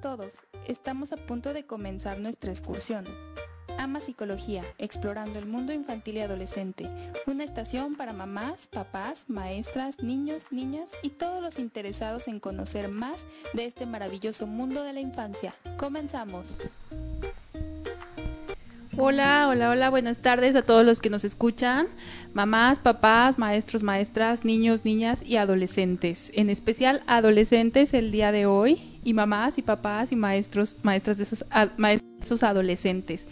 Todos. Estamos a punto de comenzar nuestra excursión. Ama Psicología, explorando el mundo infantil y adolescente. Una estación para mamás, papás, maestras, niños, niñas y todos los interesados en conocer más de este maravilloso mundo de la infancia. Comenzamos. Hola, hola, hola, buenas tardes a todos los que nos escuchan, mamás, papás, maestros, maestras, niños, niñas y adolescentes, en especial adolescentes el día de hoy y mamás y papás y maestros, maestras de esos, maestros adolescentes,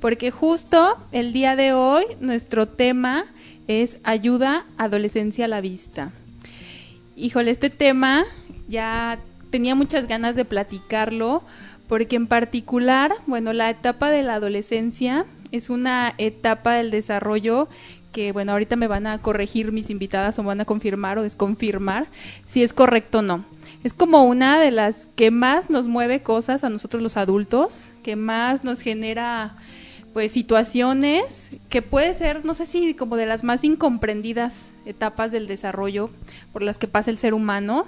porque justo el día de hoy nuestro tema es ayuda adolescencia a la vista. Híjole, este tema ya tenía muchas ganas de platicarlo porque en particular, bueno, la etapa de la adolescencia es una etapa del desarrollo que, bueno, ahorita me van a corregir mis invitadas o me van a confirmar o desconfirmar si es correcto o no. Es como una de las que más nos mueve cosas a nosotros los adultos, que más nos genera pues situaciones que puede ser, no sé si como de las más incomprendidas etapas del desarrollo por las que pasa el ser humano,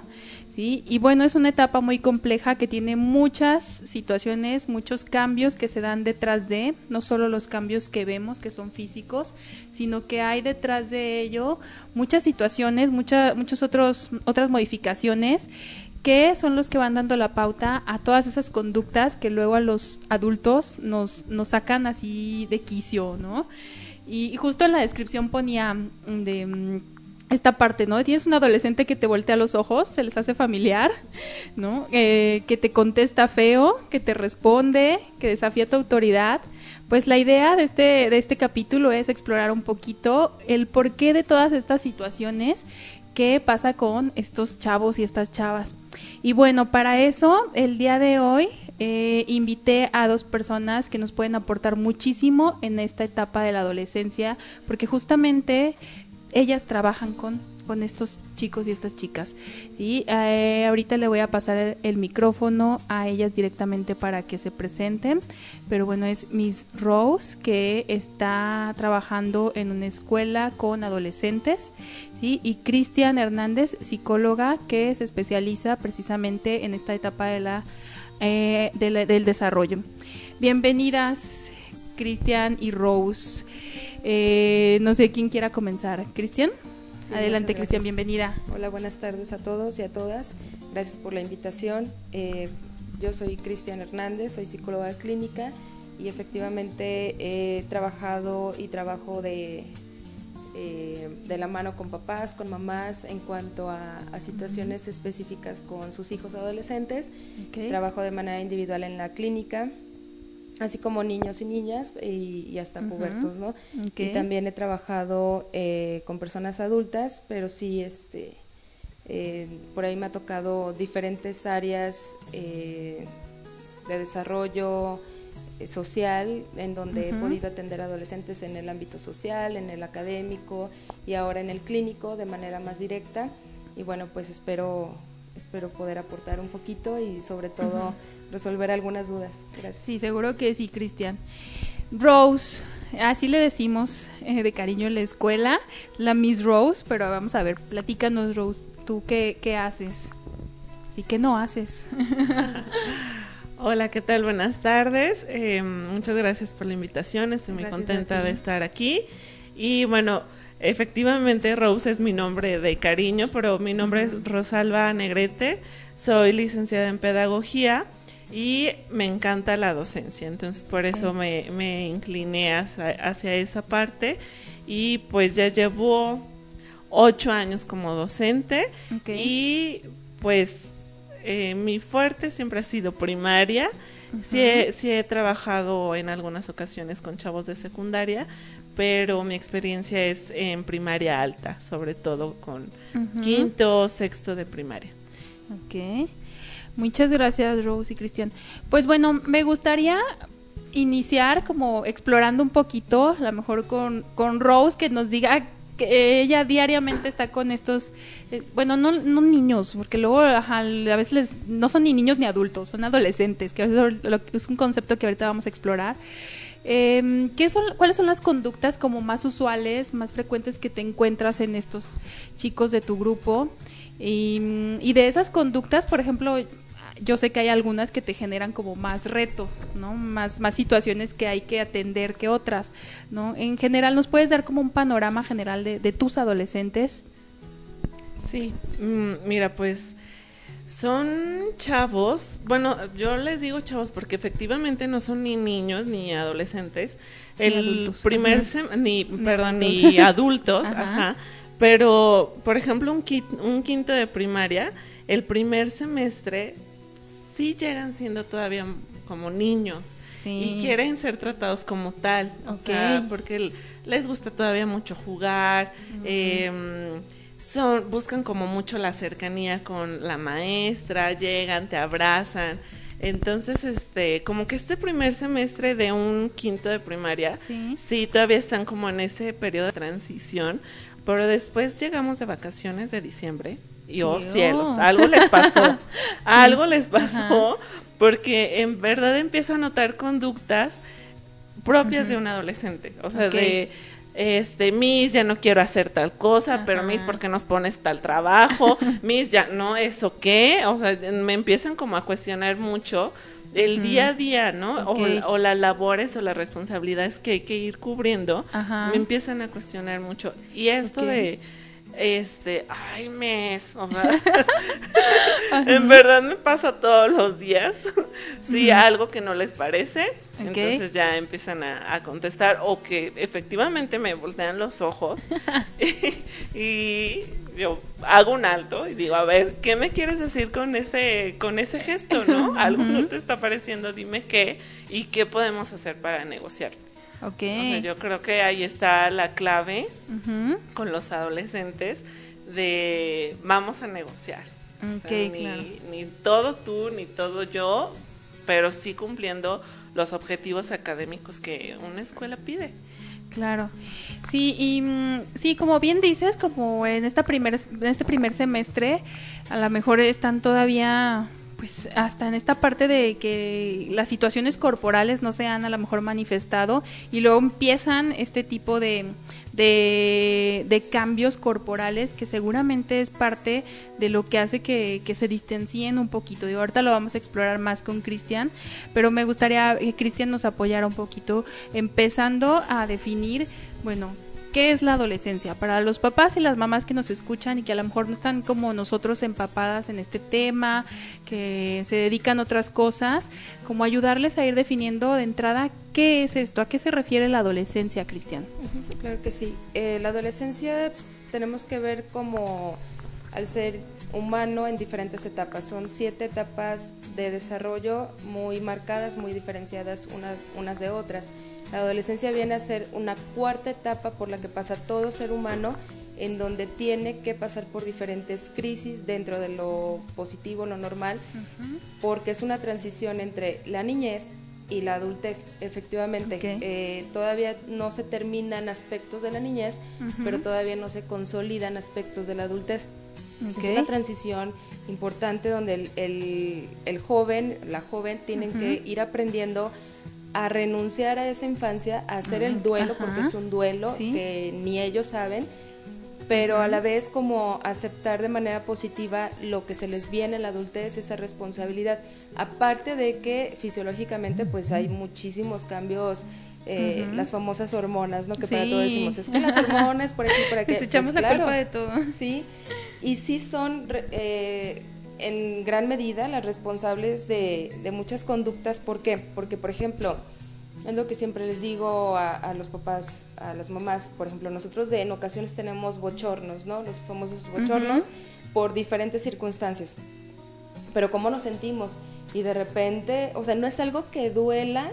¿sí? Y bueno, es una etapa muy compleja que tiene muchas situaciones, muchos cambios que se dan detrás de, no solo los cambios que vemos que son físicos, sino que hay detrás de ello muchas situaciones, muchas muchos otros otras modificaciones que son los que van dando la pauta a todas esas conductas que luego a los adultos nos, nos sacan así de quicio, ¿no? Y, justo en la descripción ponía mm, de mm, esta parte, ¿no? Tienes un adolescente que te voltea los ojos, se les hace familiar, ¿no? Eh, que te contesta feo, que te responde, que desafía tu autoridad. Pues la idea de este, de este capítulo es explorar un poquito el porqué de todas estas situaciones qué pasa con estos chavos y estas chavas. Y bueno, para eso, el día de hoy eh, invité a dos personas que nos pueden aportar muchísimo en esta etapa de la adolescencia, porque justamente ellas trabajan con con estos chicos y estas chicas. ¿sí? Eh, ahorita le voy a pasar el, micrófono a ellas directamente para que se presenten, pero bueno, es Miss Rose que está trabajando en una escuela con adolescentes, ¿sí? y Cristian Hernández, psicóloga que se especializa precisamente en esta etapa de la, eh, del desarrollo. Bienvenidas, Cristian y Rose. Eh, no sé quién quiera comenzar. Cristian. Adelante, Cristian, bienvenida. Hola, buenas tardes a todos y a todas. Gracias por la invitación. Eh, yo soy Cristian Hernández, soy psicóloga clínica y efectivamente he trabajado y trabajo de, eh, de la mano con papás, con mamás en cuanto a, situaciones específicas con sus hijos adolescentes. Trabajo de manera individual en la clínica así como niños y niñas y, hasta pubertos, ¿no? Y también he trabajado eh, con personas adultas, pero sí, este, eh, por ahí me ha tocado diferentes áreas eh, de desarrollo social en donde he podido atender adolescentes en el ámbito social, en el académico y ahora en el clínico de manera más directa. Y bueno, pues espero espero poder aportar un poquito y sobre todo resolver algunas dudas. Gracias. Sí, seguro que sí, Cristian. Rose, así le decimos eh, de cariño en la escuela, la Miss Rose, pero vamos a ver, platícanos Rose, ¿tú qué, qué haces? Sí, ¿qué no haces? Hola, ¿qué tal? Buenas tardes. Eh, muchas gracias por la invitación. Estoy muy contenta de estar aquí. Y bueno, Efectivamente, Rose es mi nombre de cariño, pero mi nombre es Rosalba Negrete, soy licenciada en pedagogía y me encanta la docencia, entonces por eso me, incliné hacia, esa parte y pues ya llevo ocho años como docente y pues eh, mi fuerte siempre ha sido primaria. sí, sí, he, trabajado en algunas ocasiones con chavos de secundaria, pero mi experiencia es en primaria alta, sobre todo con quinto o sexto de primaria. Ok. Muchas gracias, Rose y Cristian. Pues bueno, me gustaría iniciar como explorando un poquito, a lo mejor con, con Rose, que nos diga ella diariamente está con estos, eh, bueno, no, no niños, porque luego a veces no son ni niños ni adultos, son adolescentes, que es un concepto que ahorita vamos a explorar. Eh, ¿qué son, ¿Cuáles son las conductas como más usuales, más frecuentes que te encuentras en estos chicos de tu grupo? Y, de esas conductas, por ejemplo, yo sé que hay algunas que te generan como más retos, ¿no? Más, más situaciones que hay que atender que otras, ¿no? En general, ¿nos puedes dar como un panorama general de, de tus adolescentes? Sí, mm, mira, pues son chavos, bueno, yo les digo chavos porque efectivamente no son ni niños ni adolescentes, el adultos. primer ni, perdón, ni adultos, ajá. pero por ejemplo un, un quinto de primaria, el primer semestre sí llegan siendo todavía como niños. Y quieren ser tratados como tal, o sea, porque les gusta todavía mucho jugar, eh, son buscan como mucho la cercanía con la maestra, llegan, te abrazan. Entonces, este, como que este primer semestre de un quinto de primaria, sí, todavía están como en ese periodo de transición, pero después llegamos de vacaciones de diciembre y oh cielos, algo les pasó, algo les pasó, porque en verdad empiezo a notar conductas propias de un adolescente, o sea, de este, Miss, ya no quiero hacer tal cosa, pero Miss, ¿por qué nos pones tal trabajo? Miss, ya, no, ¿eso qué? O sea, me empiezan como a cuestionar mucho el día a día, ¿no? O, las labores o las responsabilidades que hay que ir cubriendo, me empiezan a cuestionar mucho. Y esto de este, ay, mes, o sea, en verdad me pasa todos los días. si algo que no les parece, entonces ya empiezan a, contestar o que efectivamente me voltean los ojos y, yo hago un alto y digo, a ver, ¿qué me quieres decir con ese con ese gesto, no? Algo no te está pareciendo, dime qué y qué podemos hacer para negociar. Okay. yo creo que ahí está la clave con los adolescentes de vamos a negociar. ni, ni todo tú, ni todo yo, pero sí cumpliendo los objetivos académicos que una escuela pide. Claro, sí, y mm, sí, como bien dices, como en, esta primer, en este primer semestre, a lo mejor están todavía pues hasta en esta parte de que las situaciones corporales no se han a lo mejor manifestado y luego empiezan este tipo de, de, cambios corporales que seguramente es parte de lo que hace que, se distancien un poquito. Y ahorita lo vamos a explorar más con Cristian, pero me gustaría que Cristian nos apoyara un poquito empezando a definir, bueno, ¿Qué es la adolescencia? Para los papás y las mamás que nos escuchan y que a lo mejor no están como nosotros empapadas en este tema, que se dedican a otras cosas, como ayudarles a ir definiendo de entrada qué es esto, a qué se refiere la adolescencia, Cristian. Claro que sí. Eh, la adolescencia tenemos que ver como al ser humano en diferentes etapas. Son siete etapas de desarrollo muy marcadas, muy diferenciadas unas de otras. La adolescencia viene a ser una cuarta etapa por la que pasa todo ser humano en donde tiene que pasar por diferentes crisis dentro de lo positivo, lo normal, porque es una transición entre la niñez y la adultez. Efectivamente, eh, todavía no se terminan aspectos de la niñez, pero todavía no se consolidan aspectos de la adultez. Es una transición importante donde el, joven, la joven, tienen que ir aprendiendo a renunciar a esa infancia, a hacer el duelo, porque es un duelo que ni ellos saben, pero a la vez como aceptar de manera positiva lo que se les viene en la adultez, esa responsabilidad. Aparte de que fisiológicamente pues hay muchísimos cambios eh, las famosas hormonas, ¿no? Que para todos decimos, es que las hormonas por aquí, por aquí. Les echamos pues la culpa de todo. Sí, y sí son eh, en gran medida las responsables de, muchas conductas. ¿Por qué? Porque, por ejemplo, es lo que siempre les digo a, los papás, a las mamás, por ejemplo, nosotros de, en ocasiones tenemos bochornos, ¿no? Los famosos bochornos por diferentes circunstancias. Pero cómo nos sentimos y de repente, o sea, no es algo que duela,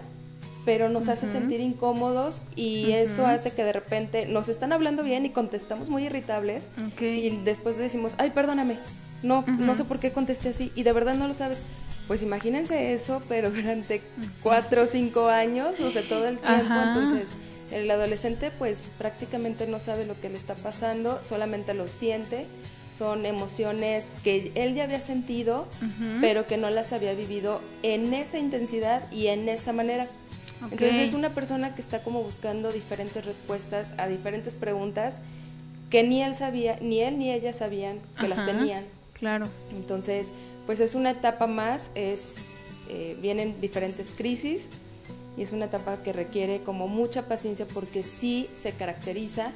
pero nos hace sentir incómodos y eso hace que de repente nos están hablando bien y contestamos muy irritables y después decimos, ay, perdóname, no, no sé por qué contesté así y de verdad no lo sabes. Pues imagínense eso, pero durante cuatro o cinco años, o sea, todo el tiempo, entonces el adolescente pues prácticamente no sabe lo que le está pasando, solamente lo siente, son emociones que él ya había sentido, pero que no las había vivido en esa intensidad y en esa manera. Entonces es una persona que está como buscando diferentes respuestas a diferentes preguntas que ni él sabía, ni él ni ella sabían que las tenían. Claro. Entonces, pues es una etapa más, es, eh, vienen diferentes crisis y es una etapa que requiere como mucha paciencia porque sí se caracteriza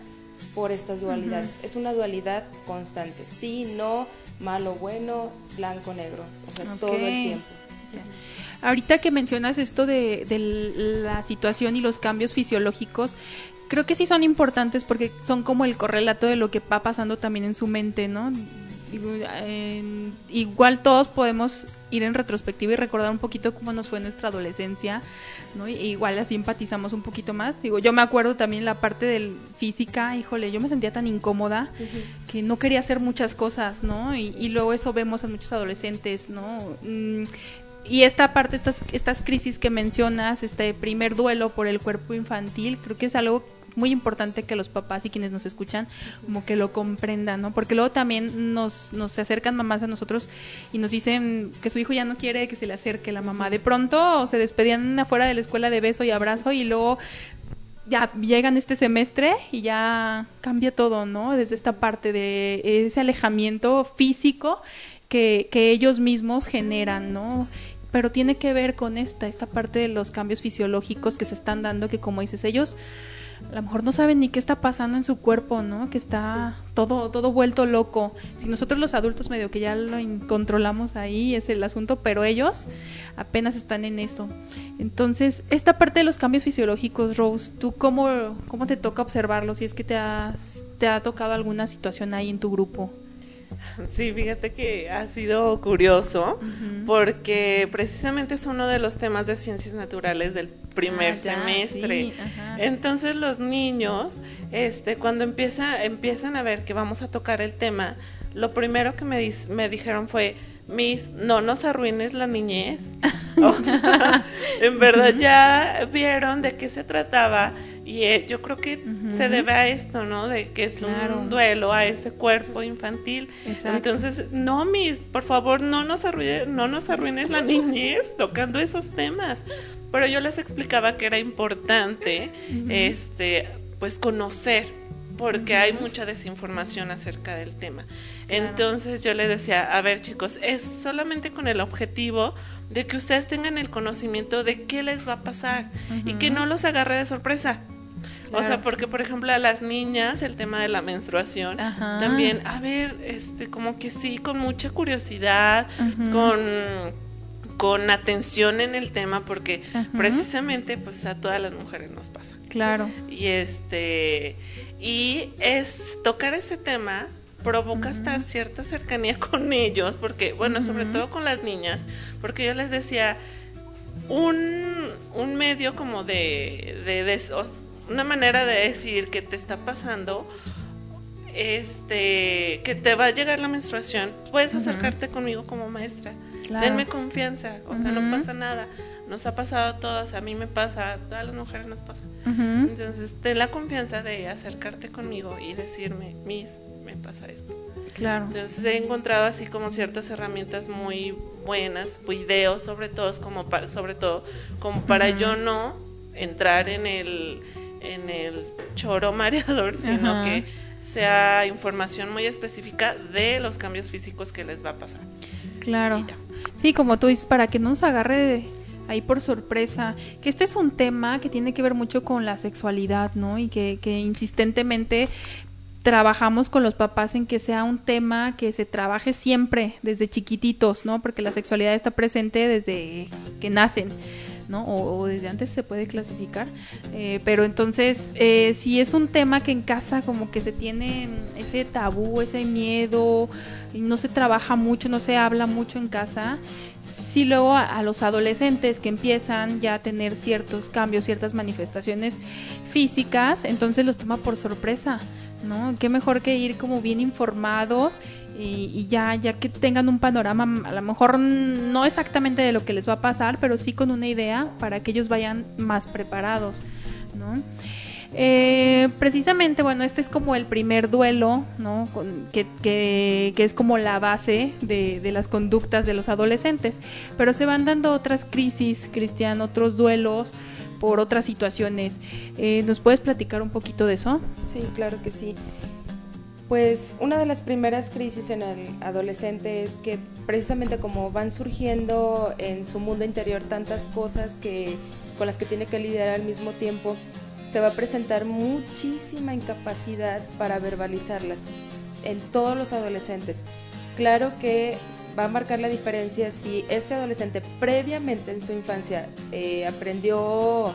por estas dualidades. Es una dualidad constante, sí, no, malo, bueno, blanco, negro, o sea, todo el tiempo. Ahorita que mencionas esto de, de, la situación y los cambios fisiológicos, creo que sí son importantes porque son como el correlato de lo que va pasando también en su mente, ¿no? Igual todos podemos ir en retrospectiva y recordar un poquito cómo nos fue nuestra adolescencia, ¿no? igual así empatizamos un poquito más. Digo, yo me acuerdo también la parte del física, híjole, yo me sentía tan incómoda que no quería hacer muchas cosas, ¿no? Y, luego eso vemos en muchos adolescentes, ¿no? Mm, y esta parte, estas, estas crisis que mencionas, este primer duelo por el cuerpo infantil, creo que es algo muy importante que los papás y quienes nos escuchan como que lo comprendan, ¿no? Porque luego también nos, nos acercan mamás a nosotros y nos dicen que su hijo ya no quiere que se le acerque la mamá. De pronto se despedían afuera de la escuela de beso y abrazo y luego ya llegan este semestre y ya cambia todo, ¿no? Desde esta parte de ese alejamiento físico que, que ellos mismos generan, ¿no? Pero tiene que ver con esta, esta parte de los cambios fisiológicos que se están dando, que como dices, ellos a lo mejor no saben ni qué está pasando en su cuerpo, ¿no? Que está todo, todo vuelto loco. Si nosotros los adultos medio que ya lo controlamos ahí, es el asunto, pero ellos apenas están en eso. Entonces, esta parte de los cambios fisiológicos, Rose, ¿tú cómo, cómo te toca observarlos? Si es que te, has, te ha tocado alguna situación ahí en tu grupo. Sí, fíjate que ha sido curioso porque precisamente es uno de los temas de ciencias naturales del primer ah, semestre. Entonces los niños, este, cuando empieza, empiezan a ver que vamos a tocar el tema, lo primero que me, me dijeron fue, Miss, no nos arruines la niñez. en verdad ya vieron de qué se trataba y eh, yo creo que se debe a esto, ¿no? De que es un duelo a ese cuerpo infantil. Entonces, no, mis, por favor, no nos, arruines, no nos arruines la niñez tocando esos temas. Pero yo les explicaba que era importante, este, pues conocer, porque hay mucha desinformación acerca del tema. Entonces yo les decía, a ver chicos, es solamente con el objetivo de que ustedes tengan el conocimiento de qué les va a pasar y que no los agarre de sorpresa. O sea, porque por ejemplo a las niñas el tema de la menstruación también, a ver, este como que sí con mucha curiosidad, con con atención en el tema porque precisamente pues a todas las mujeres nos pasa. Claro. Y este y es tocar ese tema provoca hasta cierta cercanía con ellos, porque, bueno, sobre todo con las niñas, porque yo les decía, un, un medio como de, de, una manera de decir que te está pasando, este, que te va a llegar la menstruación, puedes acercarte conmigo como maestra. Denme confianza, o sea, no pasa nada. Nos ha pasado a todas, a mí me pasa, a todas las mujeres nos pasa. Entonces, ten la confianza de acercarte conmigo y decirme, Miss, me pasa esto. Claro. Entonces he encontrado así como ciertas herramientas muy buenas, videos sobre todo, como para, sobre todo como para yo no entrar en el en el choro mareador, sino que sea información muy específica de los cambios físicos que les va a pasar. Claro. Sí, como tú dices, para que no nos agarre ahí por sorpresa, que este es un tema que tiene que ver mucho con la sexualidad, ¿no? Y que, que insistentemente trabajamos con los papás en que sea un tema que se trabaje siempre desde chiquititos, ¿no? Porque la sexualidad está presente desde que nacen. ¿No? O, desde antes se puede clasificar. Eh, pero entonces, eh, si es un tema que en casa como que se tiene ese tabú, ese miedo, no se trabaja mucho, no se habla mucho en casa, si luego a, los adolescentes que empiezan ya a tener ciertos cambios, ciertas manifestaciones físicas, entonces los toma por sorpresa, ¿no? Qué mejor que ir como bien informados y, ya, ya que tengan un panorama, a lo mejor no exactamente de lo que les va a pasar, pero sí con una idea para que ellos vayan más preparados, ¿no? Eh, precisamente, bueno, este es como el primer duelo, ¿no? que, que, es como la base de, de, las conductas de los adolescentes. Pero se van dando otras crisis, Cristian, otros duelos por otras situaciones. Eh, ¿Nos puedes platicar un poquito de eso? Sí, claro que sí. Pues una de las primeras crisis en el adolescente es que precisamente como van surgiendo en su mundo interior tantas cosas que, con las que tiene que lidiar al mismo tiempo, se va a presentar muchísima incapacidad para verbalizarlas en todos los adolescentes. Claro que va a marcar la diferencia si este adolescente previamente en su infancia eh, aprendió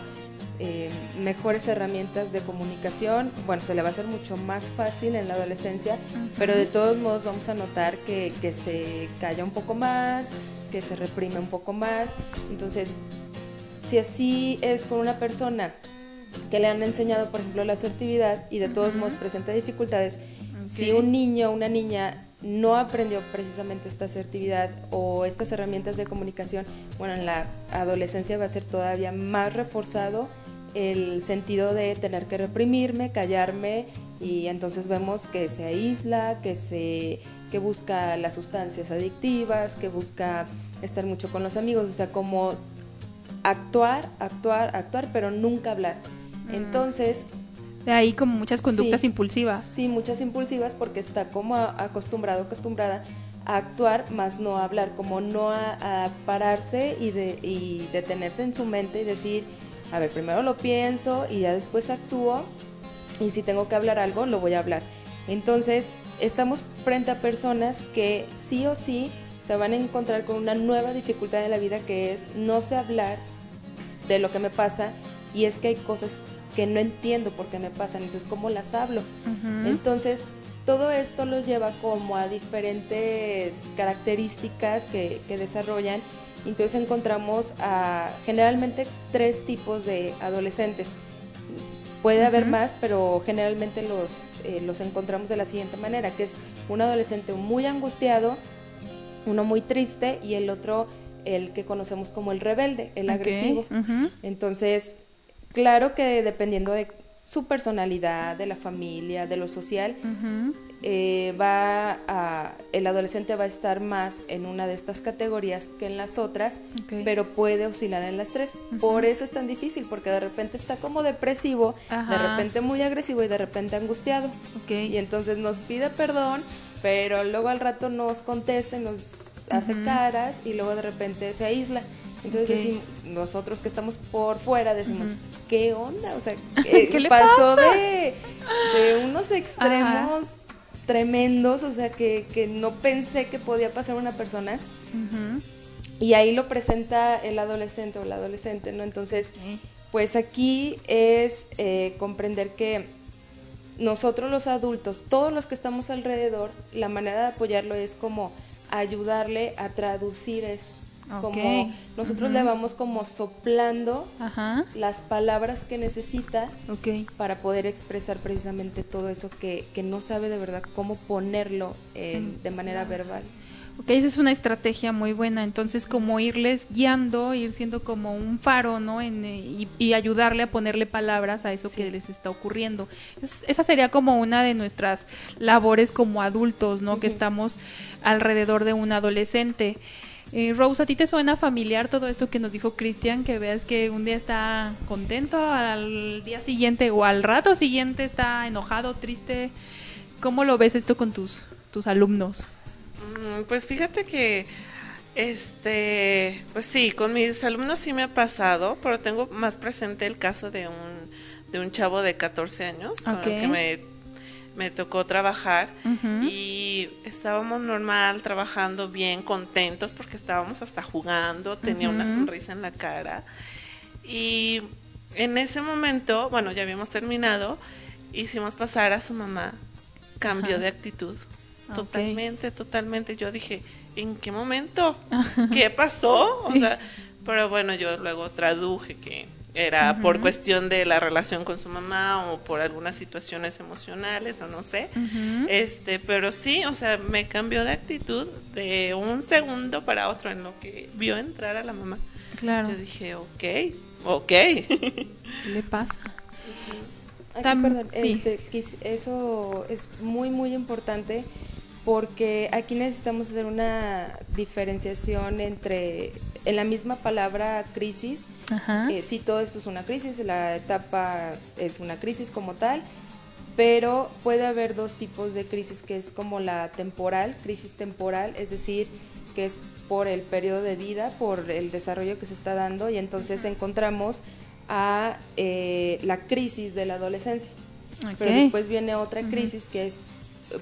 eh, mejores herramientas de comunicación, bueno, se le va a hacer mucho más fácil en la adolescencia, pero de todos modos vamos a notar que, que se calla un poco más, que se reprime un poco más. Entonces, si así es con una persona que le han enseñado, por ejemplo, la asertividad y de todos modos presenta dificultades, si un niño o una niña no aprendió precisamente esta asertividad o estas herramientas de comunicación, bueno, en la adolescencia va a ser todavía más reforzado el sentido de tener que reprimirme, callarme y entonces vemos que se aísla, que se que busca las sustancias adictivas, que busca estar mucho con los amigos, o sea, como actuar, actuar, actuar, pero nunca hablar. Mm. Entonces, de ahí como muchas conductas impulsivas. Sí, muchas impulsivas porque está como acostumbrado, acostumbrada a actuar, más no a hablar, como no a, pararse y, de, y detenerse en su mente y decir, a ver, primero lo pienso y ya después actúo y si tengo que hablar algo, lo voy a hablar. Entonces, estamos frente a personas que sí o sí se van a encontrar con una nueva dificultad en la vida que es no sé hablar de lo que me pasa y es que hay cosas que no entiendo por qué me pasan, entonces cómo las hablo. Entonces, todo esto los lleva como a diferentes características que, que desarrollan entonces encontramos a, generalmente tres tipos de adolescentes. Puede haber más, pero generalmente los, eh, los encontramos de la siguiente manera, que es un adolescente muy angustiado, uno muy triste y el otro el que conocemos como el rebelde, el agresivo. Entonces, claro que dependiendo de su personalidad, de la familia, de lo social, eh, va a, el adolescente va a estar más en una de estas categorías que en las otras, pero puede oscilar en las tres. Por eso es tan difícil, porque de repente está como depresivo, de repente muy agresivo y de repente angustiado. Y entonces nos pide perdón, pero luego al rato nos contesta y nos hace caras y luego de repente se aísla. Entonces nosotros que estamos por fuera decimos, ¿qué onda? O sea, ¿qué, le pasó de, de, unos extremos tremendos, o sea, que, que no pensé que podía pasar una persona. Y ahí lo presenta el adolescente o la adolescente, ¿no? Entonces, pues aquí es eh, comprender que nosotros los adultos, todos los que estamos alrededor, la manera de apoyarlo es como ayudarle a traducir eso. Como nosotros le vamos como soplando las palabras que necesita para poder expresar precisamente todo eso que, que, no sabe de verdad cómo ponerlo mm, de manera verbal. Ok, esa es una estrategia muy buena. Entonces, como irles guiando, ir siendo como un faro, ¿no? En, eh, y, ayudarle a ponerle palabras a eso que les está ocurriendo. esa sería como una de nuestras labores como adultos, ¿no? Que estamos alrededor de un adolescente. Eh, Rose, ¿a ti te suena familiar todo esto que nos dijo Cristian? Que veas que un día está contento, al día siguiente o al rato siguiente está enojado, triste. ¿Cómo lo ves esto con tus, tus alumnos? Mm, pues fíjate que, este, pues sí, con mis alumnos sí me ha pasado, pero tengo más presente el caso de un, de un chavo de 14 años con el que me me tocó trabajar y estábamos normal, trabajando bien, contentos porque estábamos hasta jugando, tenía una sonrisa en la cara. Y en ese momento, bueno, ya habíamos terminado, hicimos pasar a su mamá cambio de actitud. Totalmente, totalmente. Yo dije, ¿en qué momento? ¿Qué pasó? O sea, pero bueno, yo luego traduje que era por cuestión de la relación con su mamá o por algunas situaciones emocionales o no sé. Este, pero sí, o sea, me cambió de actitud de un segundo para otro en lo que vio entrar a la mamá. Claro. Yo dije, ok, ok. ¿Qué le pasa? perdón, este, eso es muy, muy importante porque aquí necesitamos hacer una diferenciación entre, en la misma palabra crisis, eh, si todo esto es una crisis, la etapa es una crisis como tal, pero puede haber dos tipos de crisis, que es como la temporal, crisis temporal, es decir, que es por el periodo de vida, por el desarrollo que se está dando, y entonces encontramos a eh, la crisis de la adolescencia. Pero después viene otra crisis que es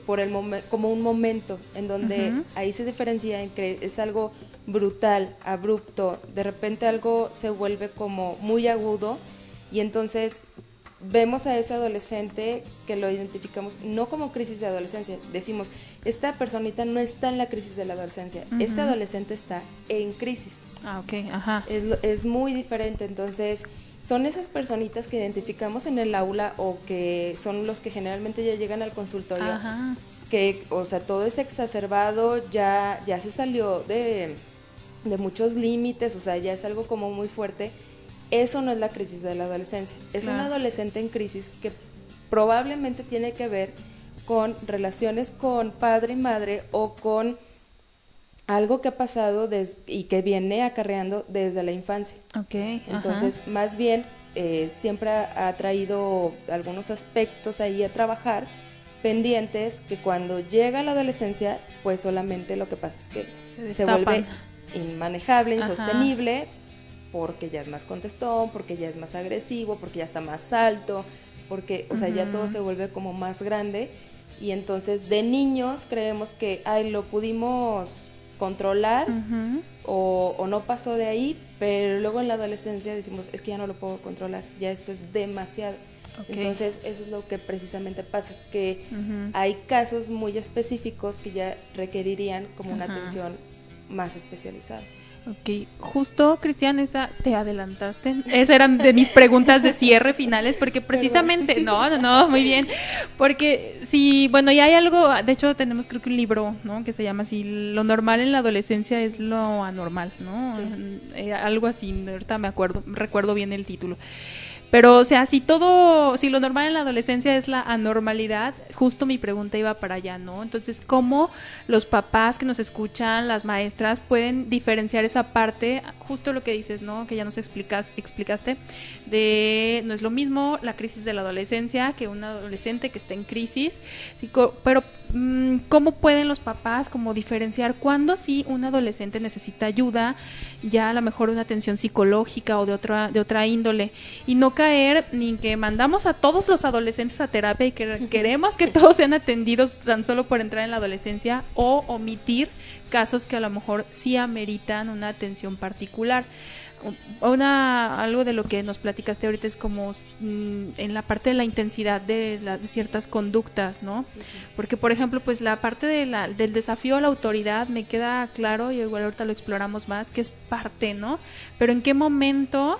por el como un momento en donde ahí se diferencia en que es algo brutal, abrupto, de repente algo se vuelve como muy agudo y entonces vemos a ese adolescente que lo identificamos no como crisis de adolescencia, decimos, esta personita no está en la crisis de la adolescencia, este adolescente está en crisis. Ah, ok, ajá. Es, es muy diferente, entonces son esas personitas que identificamos en el aula o que son los que generalmente ya llegan al consultorio, que, o sea, todo es exacerbado, ya, ya se salió de, de muchos límites, o sea, ya es algo como muy fuerte. Eso no es la crisis de la adolescencia, es un adolescente en crisis que probablemente tiene que ver con relaciones con padre y madre o con algo que ha pasado y que viene acarreando desde la infancia. Okay, Entonces, más bien, eh, siempre ha, traído algunos aspectos ahí a trabajar pendientes que cuando llega la adolescencia, pues solamente lo que pasa es que se, vuelve inmanejable, insostenible, porque ya es más contestón, porque ya es más agresivo, porque ya está más alto, porque, o sea, ya todo se vuelve como más grande. Y entonces de niños creemos que, ay, lo pudimos controlar o, no pasó de ahí, pero luego en la adolescencia decimos, es que ya no lo puedo controlar, ya esto es demasiado. Entonces eso es lo que precisamente pasa, que hay casos muy específicos que ya requerirían como una atención más especializada. Ok, justo Cristian, esa te adelantaste. Esas eran de mis preguntas de cierre finales, porque precisamente, no, no, no, muy bien, porque sí, bueno, y hay algo, de hecho tenemos creo que un libro, ¿no? Que se llama así, lo normal en la adolescencia es lo anormal, ¿no? Eh, algo así, ahorita me acuerdo, recuerdo bien el título. Pero, o sea, si todo, si lo normal en la adolescencia es la anormalidad, justo mi pregunta iba para allá, ¿no? Entonces, ¿cómo los papás que nos escuchan, las maestras, pueden diferenciar esa parte, justo lo que dices, ¿no? Que ya nos explicas, explicaste, de no es lo mismo la crisis de la adolescencia que un adolescente que está en crisis, pero mm, ¿cómo pueden los papás como diferenciar cuándo sí un adolescente necesita ayuda, ya a lo mejor una atención psicológica o de otra, de otra índole, y no caer ni que mandamos a todos los adolescentes a terapia y que queremos que todos sean atendidos tan solo por entrar en la adolescencia o omitir casos que a lo mejor sí ameritan una atención particular una algo de lo que nos platicaste ahorita es como mm, en la parte de la intensidad de, ciertas conductas, ¿no? Porque por ejemplo, pues la parte de la, del desafío a la autoridad me queda claro y igual ahorita lo exploramos más que es parte, ¿no? Pero en qué momento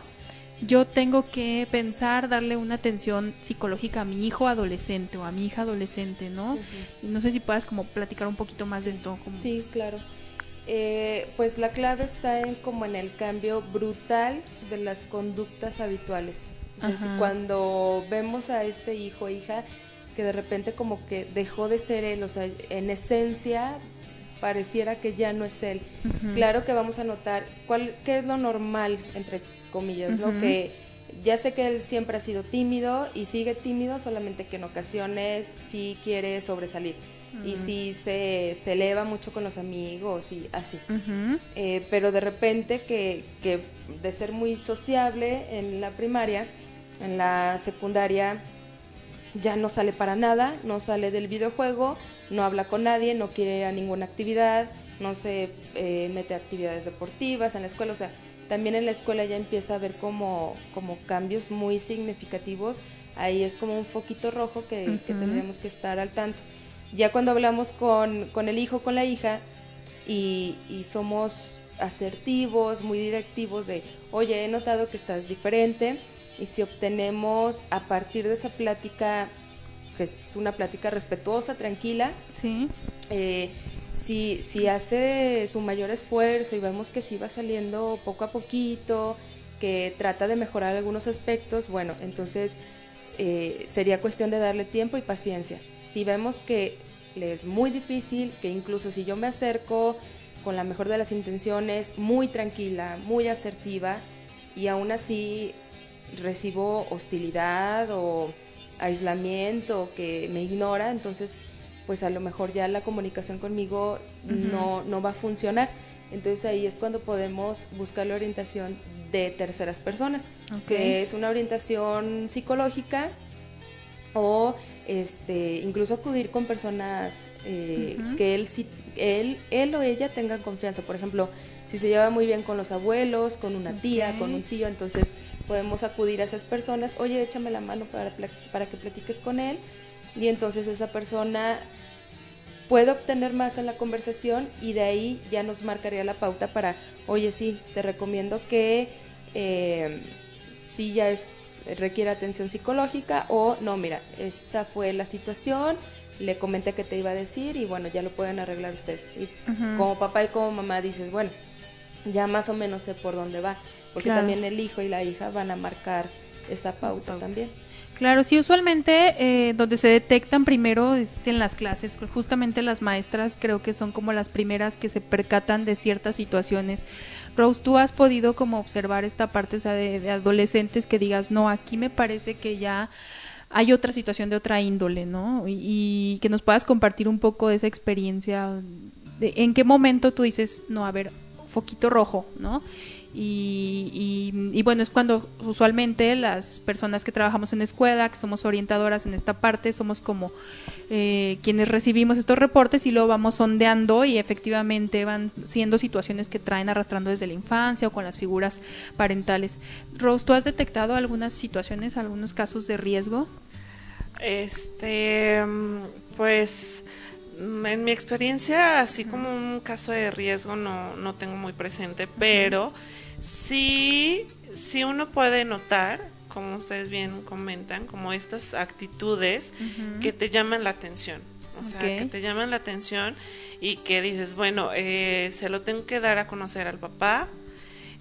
yo tengo que pensar darle una atención psicológica a mi hijo adolescente o a mi hija adolescente, ¿no? No sé si puedas como platicar un poquito más de esto. Sí, claro. Eh, pues la clave está en como en el cambio brutal de las conductas habituales. cuando vemos a este hijo hija que de repente como que dejó de ser él, o sea, en esencia pareciera que ya no es él. Claro que vamos a notar cuál qué es lo normal entre comillas, lo que ya sé que él siempre ha sido tímido y sigue tímido, solamente que en ocasiones sí quiere sobresalir y sí se, se, eleva mucho con los amigos y así. Eh, pero de repente que, que, de ser muy sociable en la primaria, en la secundaria ya no sale para nada, no sale del videojuego, no habla con nadie, no quiere ir a ninguna actividad, no se eh, mete a actividades deportivas en la escuela, o sea, también en la escuela ya empieza a haber como, como cambios muy significativos, ahí es como un foquito rojo que, que tendríamos que estar al tanto. Ya cuando hablamos con, con el hijo, con la hija, y, y, somos asertivos, muy directivos de, oye, he notado que estás diferente, y si obtenemos a partir de esa plática, que es una plática respetuosa, tranquila, sí. Eh, si, si hace su mayor esfuerzo y vemos que sí va saliendo poco a poquito, que trata de mejorar algunos aspectos, bueno, entonces eh, sería cuestión de darle tiempo y paciencia. Si vemos que le es muy difícil, que incluso si yo me acerco con la mejor de las intenciones, muy tranquila, muy asertiva, y aún así recibo hostilidad o aislamiento, que me ignora, entonces pues a lo mejor ya la comunicación conmigo no, no va a funcionar. Entonces ahí es cuando podemos buscar la orientación de terceras personas, que es una orientación psicológica o este incluso acudir con personas eh, que él, él, él o ella tengan confianza. Por ejemplo, si se lleva muy bien con los abuelos, con una tía, con un tío, entonces podemos acudir a esas personas, oye, échame la mano para, para que platiques con él, y entonces esa persona puede obtener más en la conversación y de ahí ya nos marcaría la pauta para, oye, sí, te recomiendo que eh, si ya es, requiere atención psicológica o no, mira, esta fue la situación, le comenté que te iba a decir y bueno, ya lo pueden arreglar ustedes. Y como papá y como mamá dices, bueno, ya más o menos sé por dónde va, porque también el hijo y la hija van a marcar esa pauta, también. Claro, sí, usualmente eh, donde se detectan primero es en las clases, justamente las maestras creo que son como las primeras que se percatan de ciertas situaciones. Rose, tú has podido como observar esta parte, o sea, de, adolescentes que digas, no, aquí me parece que ya hay otra situación de otra índole, ¿no? Y, y que nos puedas compartir un poco de esa experiencia, de en qué momento tú dices, no, a ver, foquito rojo, ¿no? Y, bueno, es cuando usualmente las personas que trabajamos en escuela, que somos orientadoras en esta parte, somos como eh, quienes recibimos estos reportes y luego vamos sondeando y efectivamente van siendo situaciones que traen arrastrando desde la infancia o con las figuras parentales. Rose, ¿tú has detectado algunas situaciones, algunos casos de riesgo? Este, pues en mi experiencia, así como un caso de riesgo no, no tengo muy presente, pero sí, sí uno puede notar, como ustedes bien comentan, como estas actitudes que te llaman la atención. O sea, que te llaman la atención y que dices, bueno, eh, se lo tengo que dar a conocer al papá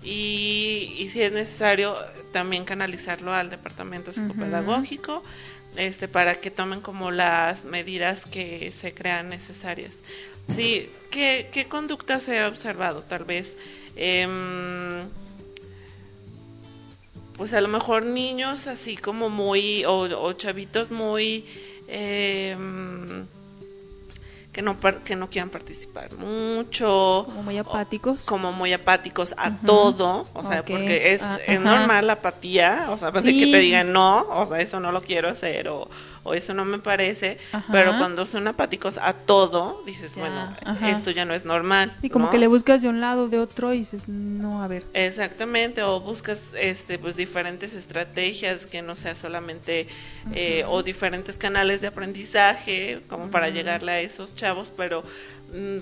y, y si es necesario también canalizarlo al departamento psicopedagógico este, para que tomen como las medidas que se crean necesarias. Sí, ¿qué, qué conducta se ha observado? Tal vez, em, pues a lo mejor niños así como muy, o, o chavitos muy... Eh, que no que no quieran participar mucho. Como muy apáticos. Como muy apáticos a todo o sea porque es, ah, es normal la apatía o sea de que te digan no o sea eso no lo quiero hacer o o eso no me parece, pero cuando son apáticos a todo, dices, bueno, esto ya no es normal. Sí, como que le buscas de un lado, de otro y dices, no, a ver. Exactamente, o buscas este pues diferentes estrategias que no sea solamente eh, o diferentes canales de aprendizaje como para llegarle a esos chavos, pero mm,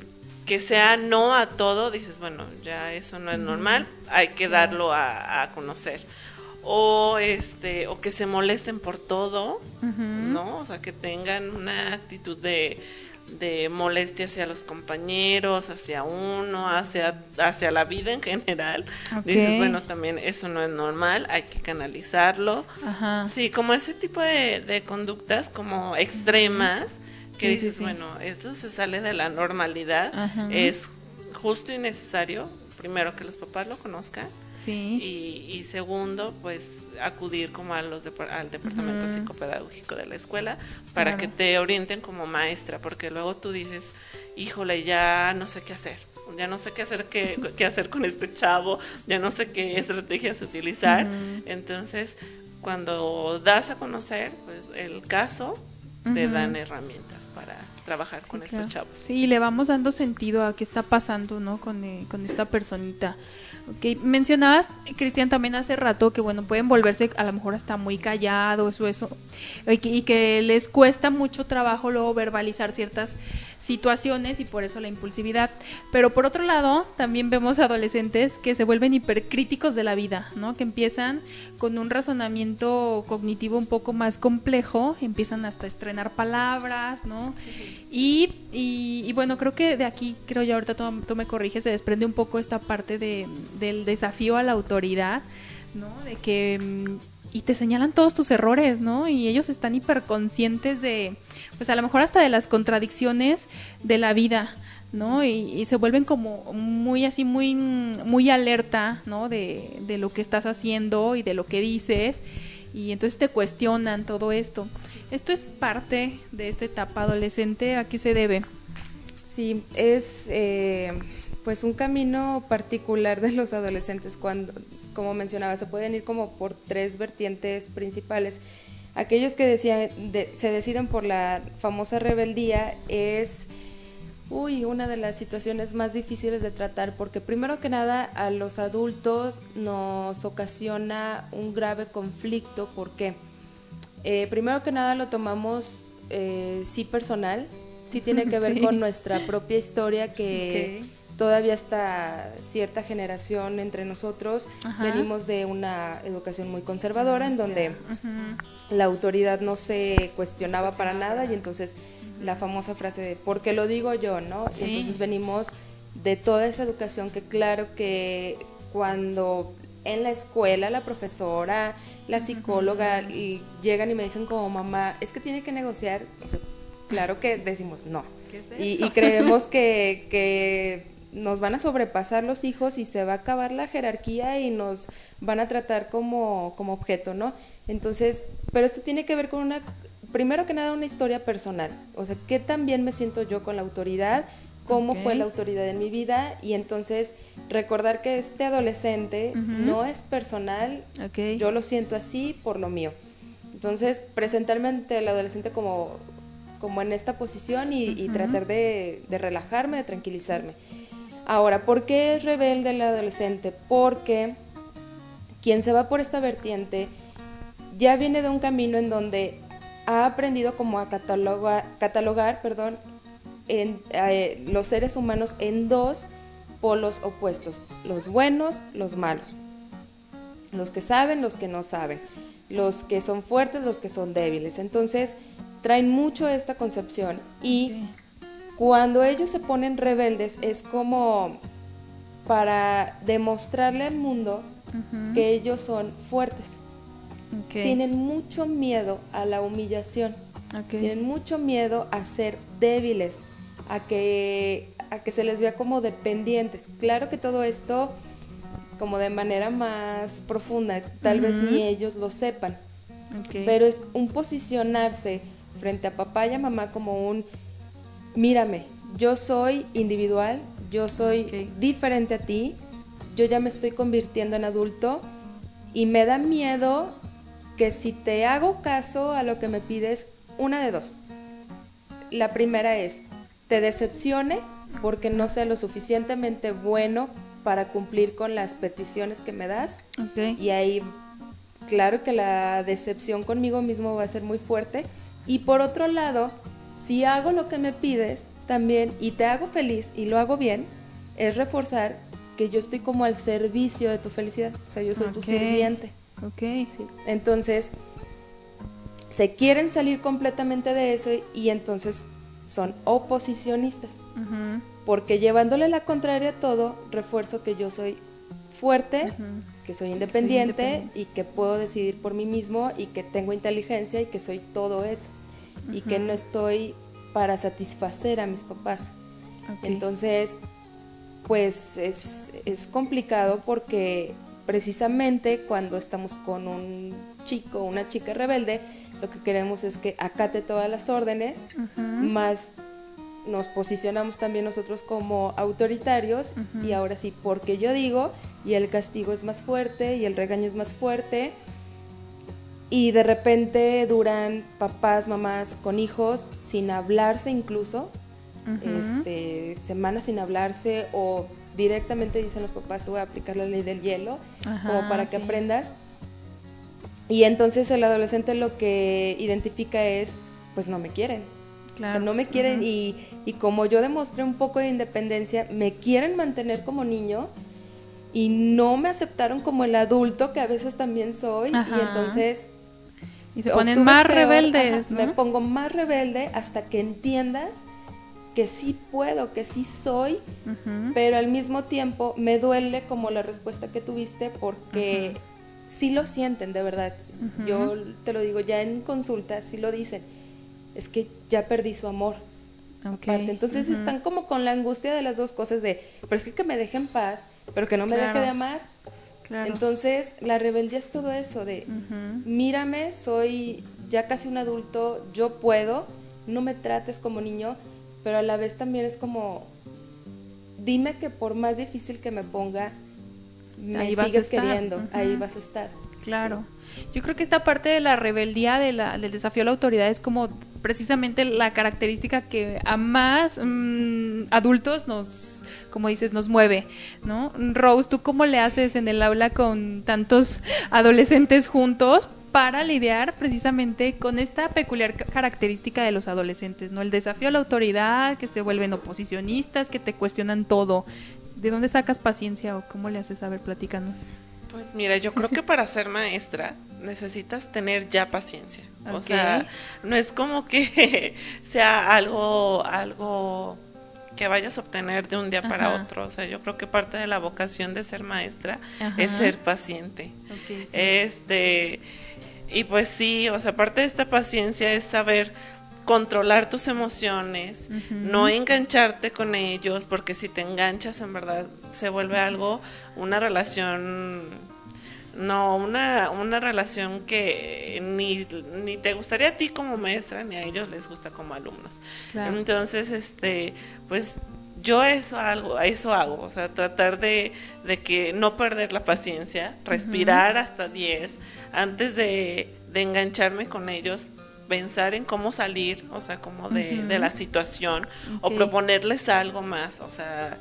que sea no a todo, dices, bueno, ya eso no es normal, hay que darlo a, a conocer o este o que se molesten por todo, ¿no? O sea, que tengan una actitud de, de molestia hacia los compañeros, hacia uno, hacia hacia la vida en general. Dices, bueno, también eso no es normal, hay que canalizarlo. Sí, como ese tipo de, de conductas como extremas que dices, bueno, esto se sale de la normalidad, es justo y necesario primero que los papás lo conozcan y, y, segundo, pues acudir como a los al departamento psicopedagógico de la escuela para que te orienten como maestra, porque luego tú dices, híjole, ya no sé qué hacer, ya no sé qué hacer, qué, qué hacer con este chavo, ya no sé qué estrategias utilizar. Entonces, cuando das a conocer pues, el caso, te dan herramientas para trabajar con estos chavos. Sí, le vamos dando sentido a qué está pasando, ¿no? Con, eh, con esta personita. Okay. Mencionabas, Cristian, también hace rato que, bueno, pueden volverse a lo mejor hasta muy callados o eso, y que, y les cuesta mucho trabajo luego verbalizar ciertas situaciones y por eso la impulsividad. Pero por otro lado, también vemos adolescentes que se vuelven hipercríticos de la vida, ¿no? Que empiezan con un razonamiento cognitivo un poco más complejo, empiezan hasta a estrenar palabras, ¿no? Y, y, bueno, creo que de aquí, creo yo, ahorita tú, me corriges, se desprende un poco esta parte de, del desafío a la autoridad, ¿no? De que mm, y te señalan todos tus errores, ¿no? Y ellos están hiperconscientes de, pues a lo mejor hasta de las contradicciones de la vida, ¿no? Y, se vuelven como muy así, muy, muy alerta, ¿no? De, lo que estás haciendo y de lo que dices. y entonces te cuestionan todo esto. ¿Esto es parte de esta etapa adolescente? ¿A qué se debe? Sí, es eh, pues un camino particular de los adolescentes cuando, como mencionaba, se pueden ir como por tres vertientes principales. Aquellos que decían, se deciden por la famosa rebeldía es Uy, una de las situaciones más difíciles de tratar porque primero que nada a los adultos nos ocasiona un grave conflicto porque eh, primero que nada lo tomamos eh, sí personal, sí tiene que ver con nuestra propia historia que todavía está cierta generación entre nosotros. Venimos de una educación muy conservadora en donde la autoridad no se cuestionaba para nada y entonces la famosa frase de porque lo digo yo, ¿no? entonces venimos de toda esa educación que claro que cuando en la escuela la profesora, la psicóloga y llegan y me dicen como mamá, es que tiene que negociar, claro que decimos no. y, y, creemos que, que nos van a sobrepasar los hijos y se va a acabar la jerarquía y nos van a tratar como, como objeto, ¿no? Entonces, pero esto tiene que ver con una primero que nada una historia personal, o sea, qué tan bien me siento yo con la autoridad, cómo fue la autoridad en mi vida y entonces recordar que este adolescente no es personal, yo lo siento así por lo mío. Entonces, presentarme ante el adolescente como, como en esta posición y, tratar de, de, relajarme, de tranquilizarme. Ahora, ¿por qué es rebelde el adolescente? Porque quien se va por esta vertiente ya viene de un camino en donde ha aprendido como a catalogar, catalogar perdón, eh, los seres humanos en dos polos opuestos, los buenos, los malos, los que saben, los que no saben, los que son fuertes, los que son débiles. Entonces, traen mucho esta concepción y cuando ellos se ponen rebeldes es como para demostrarle al mundo que ellos son fuertes tienen mucho miedo a la humillación. Tienen mucho miedo a ser débiles, a que, a que se les vea como dependientes. Claro que todo esto como de manera más profunda, tal vez ni ellos lo sepan. Pero es un posicionarse frente a papá y a mamá como un, mírame, yo soy individual, yo soy diferente a ti, yo ya me estoy convirtiendo en adulto y me da miedo que si te hago caso a lo que me pides, una de dos. La primera es, te decepcione porque no sea lo suficientemente bueno para cumplir con las peticiones que me das. Y ahí, claro que la decepción conmigo mismo va a ser muy fuerte. Y por otro lado, si hago lo que me pides también y te hago feliz y lo hago bien, es reforzar que yo estoy como al servicio de tu felicidad. O sea, yo soy tu sirviente. Ok. Sí. Entonces, se quieren salir completamente de eso y entonces son oposicionistas. Porque llevándole la contraria a todo, refuerzo que yo soy fuerte, que soy independiente, y que puedo decidir por mí mismo y que tengo inteligencia y que soy todo eso. Y que no estoy para satisfacer a mis papás. Entonces, pues es, es complicado porque precisamente cuando estamos con un chico una chica rebelde, lo que queremos es que acate todas las órdenes, más nos posicionamos también nosotros como autoritarios y ahora sí, porque yo digo, y el castigo es más fuerte y el regaño es más fuerte, y de repente duran papás, mamás con hijos sin hablarse incluso, este, semanas sin hablarse o directamente dicen los papás, te voy a aplicar la ley del hielo, como para que aprendas. Y entonces el adolescente lo que identifica es, pues no me quieren. Claro. no me quieren y, y, como yo demostré un poco de independencia, me quieren mantener como niño y no me aceptaron como el adulto que a veces también soy. Y entonces... Y se ponen más rebeldes. Me pongo más rebelde hasta que entiendas que sí puedo, que sí soy, pero al mismo tiempo me duele como la respuesta que tuviste porque sí lo sienten, de verdad. Yo te lo digo, ya en consulta sí lo dicen, es que ya perdí su amor. Entonces están como con la angustia de las dos cosas de, pero es que, que me deje en paz, pero que no me deje de amar. Entonces, la rebeldía es todo eso de, mírame, soy ya casi un adulto, yo puedo, no me trates como niño, pero a la vez también es como, dime que por más difícil que me ponga, me sigues queriendo, ahí vas a estar. Claro. Yo creo que esta parte de la rebeldía, de la, del desafío a la autoridad es como precisamente la característica que a más mm, adultos nos, como dices, nos mueve, ¿no? Rose, ¿tú cómo le haces en el aula con tantos adolescentes juntos para lidiar precisamente con esta peculiar característica de los adolescentes, ¿no? El desafío a la autoridad, que se vuelven oposicionistas, que te cuestionan todo. ¿De dónde sacas paciencia o cómo le haces saber? Platícanos. Pues mira, yo creo que para ser maestra necesitas tener ya paciencia. O sea, no es como que sea algo, algo que vayas a obtener de un día para otro. O sea, yo creo que parte de la vocación de ser maestra es ser paciente. Este, y pues sí, o sea, parte de esta paciencia es saber controlar tus emociones, no engancharte con ellos, porque si te enganchas en verdad se vuelve algo, una relación, no, una, una relación que ni, ni te gustaría a ti como maestra, ni a ellos les gusta como alumnos. Entonces, este, pues yo eso hago, eso hago, o sea, tratar de, de que no perder la paciencia, respirar hasta 10 antes de, de engancharme con ellos, pensar en cómo salir, o sea, como de, de la situación, o proponerles algo más, o sea...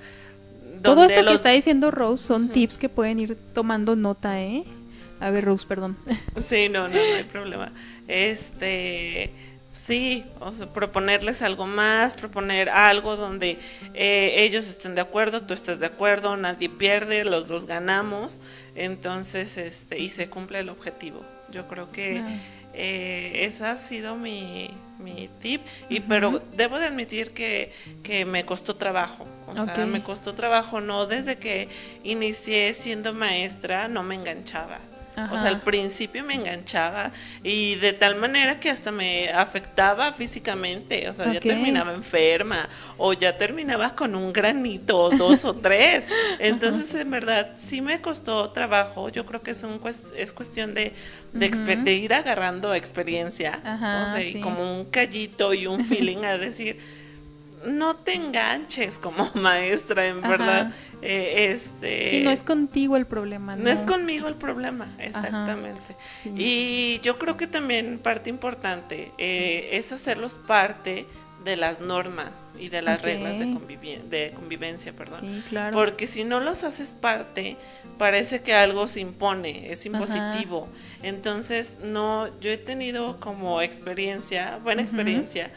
Todo esto que está diciendo Rose son tips que pueden ir tomando nota, ¿eh? A ver, Rose, perdón. Sí, no, no, no hay problema. Este, sí, o sea, proponerles algo más, proponer algo donde eh, ellos estén de acuerdo, tú estés de acuerdo, nadie pierde, los dos ganamos, entonces, este, y se cumple el objetivo. Yo creo que... Eh, ese ha sido mi, mi tip, y, pero debo de admitir que, que me costó trabajo. O sea, me costó trabajo, no desde que inicié siendo maestra, no me enganchaba. O sea, al principio me enganchaba y de tal manera que hasta me afectaba físicamente. O sea, ya terminaba enferma o ya terminaba con un granito, o dos o tres. Entonces, en verdad, sí me costó trabajo. Yo creo que es, un, es cuestión de, de, ir agarrando experiencia. o sea, y como un callito y un feeling a decir no te enganches como maestra, en verdad. Eh, este, sí, no es contigo el problema. No, es conmigo el problema, exactamente. Y yo creo que también parte importante eh, es hacerlos parte de las normas y de las reglas de, de convivencia, perdón. claro. Porque si no los haces parte, parece que algo se impone, es impositivo. Entonces, no, yo he tenido como experiencia, buena experiencia,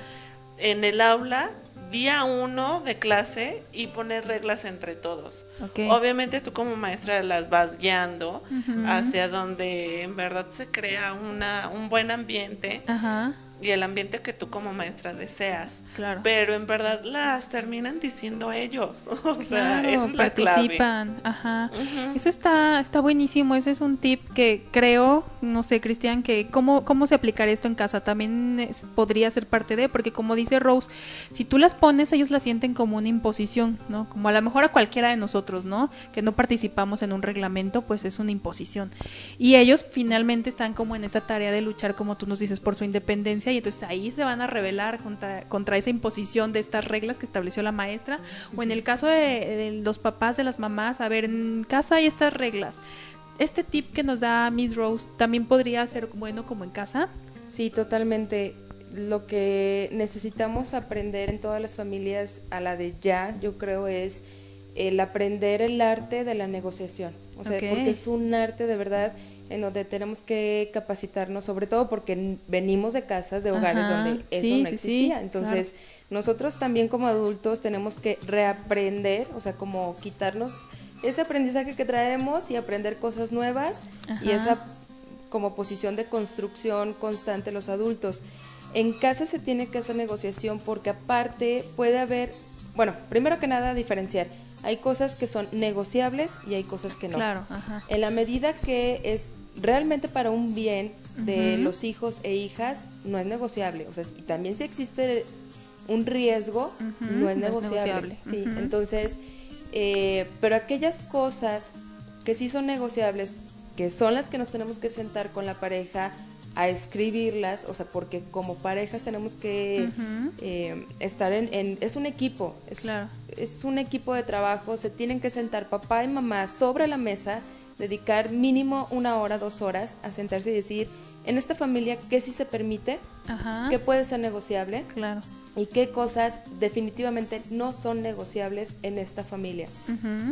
en el aula día uno de clase y poner reglas entre todos. Obviamente tú como maestra las vas guiando hacia donde en verdad se crea una, un buen ambiente. Ajá y el ambiente que tú como maestra deseas. Claro. Pero en verdad las terminan diciendo ellos. O sea, es participan. Ajá. Eso está está buenísimo. Ese es un tip que creo, no sé, Cristian, que cómo cómo se aplicaría esto en casa también podría ser parte de, porque como dice Rose, si tú las pones, ellos la sienten como una imposición, ¿no? Como a lo mejor a cualquiera de nosotros, ¿no? Que no participamos en un reglamento, pues es una imposición. Y ellos finalmente están como en esa tarea de luchar, como tú nos dices, por su independencia y entonces ahí se van a rebelar contra, contra esa imposición de estas reglas que estableció la maestra o en el caso de, los papás, de las mamás, a ver, en casa hay estas reglas. Este tip que nos da Miss Rose también podría ser bueno como en casa. Sí, totalmente. Lo que necesitamos aprender en todas las familias a la de ya, yo creo, es el aprender el arte de la negociación. O sea, porque es un arte de verdad en donde tenemos que capacitarnos, sobre todo porque venimos de casas, de hogares donde eso no existía. Entonces, nosotros también como adultos tenemos que reaprender, o sea, como quitarnos ese aprendizaje que traemos y aprender cosas nuevas y esa como posición de construcción constante los adultos. En casa se tiene que hacer negociación porque aparte puede haber, bueno, primero que nada diferenciar hay cosas que son negociables y hay cosas que no. Claro, En la medida que es realmente para un bien de los hijos e hijas, no es negociable. O sea, y también si existe un riesgo, no es negociable. Sí, entonces, eh, pero aquellas cosas que sí son negociables, que son las que nos tenemos que sentar con la pareja a escribirlas, o sea, porque como parejas tenemos que eh, estar en, es un equipo, es, claro. es un equipo de trabajo, se tienen que sentar papá y mamá sobre la mesa, dedicar mínimo una hora, dos horas a sentarse y decir, en esta familia, ¿qué sí se permite? ¿Qué puede ser negociable? Claro. Y qué cosas definitivamente no son negociables en esta familia.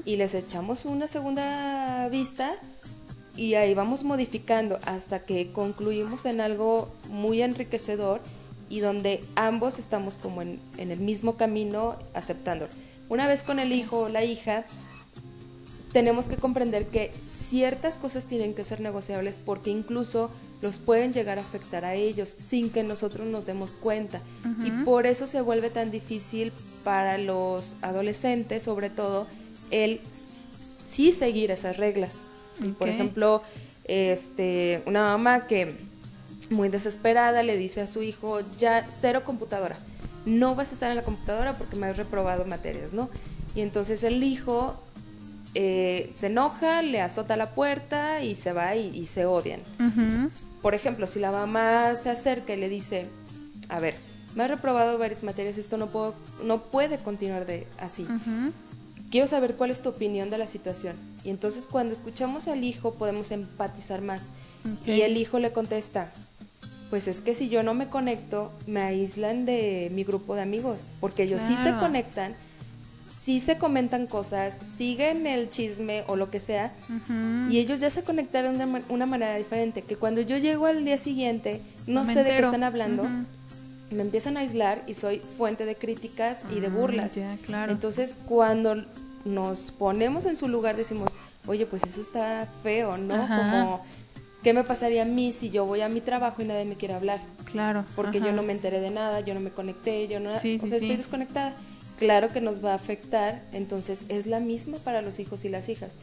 Y les echamos una segunda vista y ahí vamos modificando hasta que concluimos en algo muy enriquecedor y donde ambos estamos como en, el mismo camino aceptando. Una vez con el hijo o la hija, tenemos que comprender que ciertas cosas tienen que ser negociables porque incluso los pueden llegar a afectar a ellos sin que nosotros nos demos cuenta. Y por eso se vuelve tan difícil para los adolescentes, sobre todo, el sí seguir esas reglas. Por ejemplo, este, una mamá que muy desesperada le dice a su hijo, ya cero computadora, no vas a estar en la computadora porque me has reprobado materias, ¿no? Y entonces el hijo eh, se enoja, le azota la puerta y se va y, se odian. Por ejemplo, si la mamá se acerca y le dice, a ver, me has reprobado varias materias, esto no, puedo, no puede continuar de así quiero saber cuál es tu opinión de la situación. Y entonces cuando escuchamos al hijo podemos empatizar más. Y el hijo le contesta, pues es que si yo no me conecto, me aíslan de mi grupo de amigos, porque ellos sí se conectan, sí se comentan cosas, siguen el chisme o lo que sea, y ellos ya se conectaron de una manera diferente, que cuando yo llego al día siguiente, no, sé de qué están hablando. me empiezan a aislar y soy fuente de críticas y de ah, burlas. claro. Entonces, cuando nos ponemos en su lugar, decimos, oye, pues eso está feo, ¿no? Como, ¿qué me pasaría a mí si yo voy a mi trabajo y nadie me quiere hablar? Claro. Porque yo no me enteré de nada, yo no me conecté, yo no... o sea, estoy desconectada. Claro que nos va a afectar, entonces es la misma para los hijos y las hijas.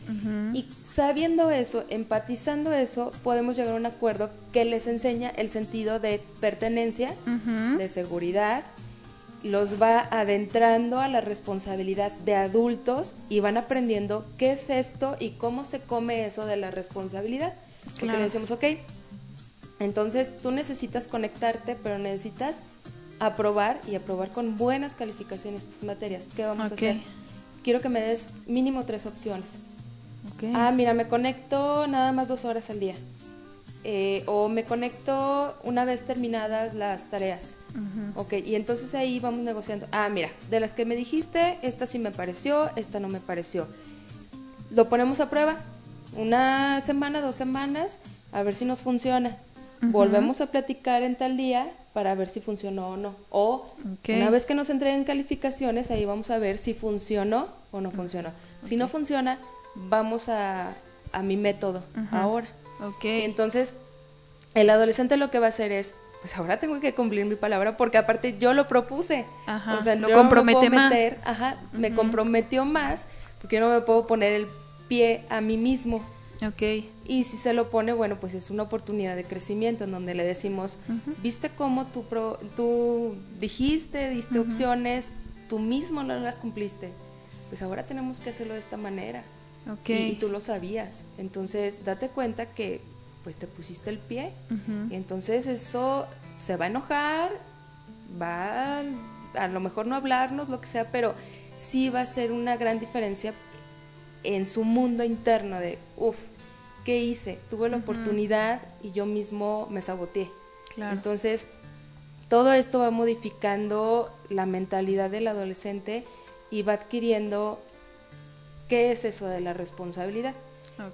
Y sabiendo eso, empatizando eso, podemos llegar a un acuerdo que les enseña el sentido de pertenencia, de seguridad, los va adentrando a la responsabilidad de adultos y van aprendiendo qué es esto y cómo se come eso de la responsabilidad. Porque le decimos, ok, entonces tú necesitas conectarte, pero necesitas aprobar y aprobar con buenas calificaciones estas materias. ¿Qué vamos a hacer? Quiero que me des mínimo tres opciones. Ah, mira, me conecto nada más dos horas al día. Eh, o me conecto una vez terminadas las tareas. Ok, y entonces ahí vamos negociando. Ah, mira, de las que me dijiste, esta sí me pareció, esta no me pareció. Lo ponemos a prueba, una semana, dos semanas, a ver si nos funciona. Volvemos a platicar en tal día para ver si funcionó o no. O una vez que nos entreguen calificaciones, ahí vamos a ver si funcionó o no funcionó. Si no funciona, vamos a, a mi método ahora. Okay. Entonces, el adolescente lo que va a hacer es, pues ahora tengo que cumplir mi palabra porque aparte yo lo propuse. o sea, no compromete más. Ajá, me comprometió más porque yo no me puedo poner el pie a mí mismo. Ok. Y si se lo pone, bueno, pues es una oportunidad de crecimiento en donde le decimos, ¿viste cómo tú, tú dijiste, diste opciones, tú mismo no las cumpliste? Pues ahora tenemos que hacerlo de esta manera. Okay. Y, tú lo sabías. Entonces, date cuenta que pues te pusiste el pie. y entonces eso se va a enojar, va a, a lo mejor no hablarnos, lo que sea, pero sí va a ser una gran diferencia en su mundo interno de, uff, ¿qué hice? Tuve la oportunidad y yo mismo me saboteé. Entonces, todo esto va modificando la mentalidad del adolescente y va adquiriendo qué es eso de la responsabilidad.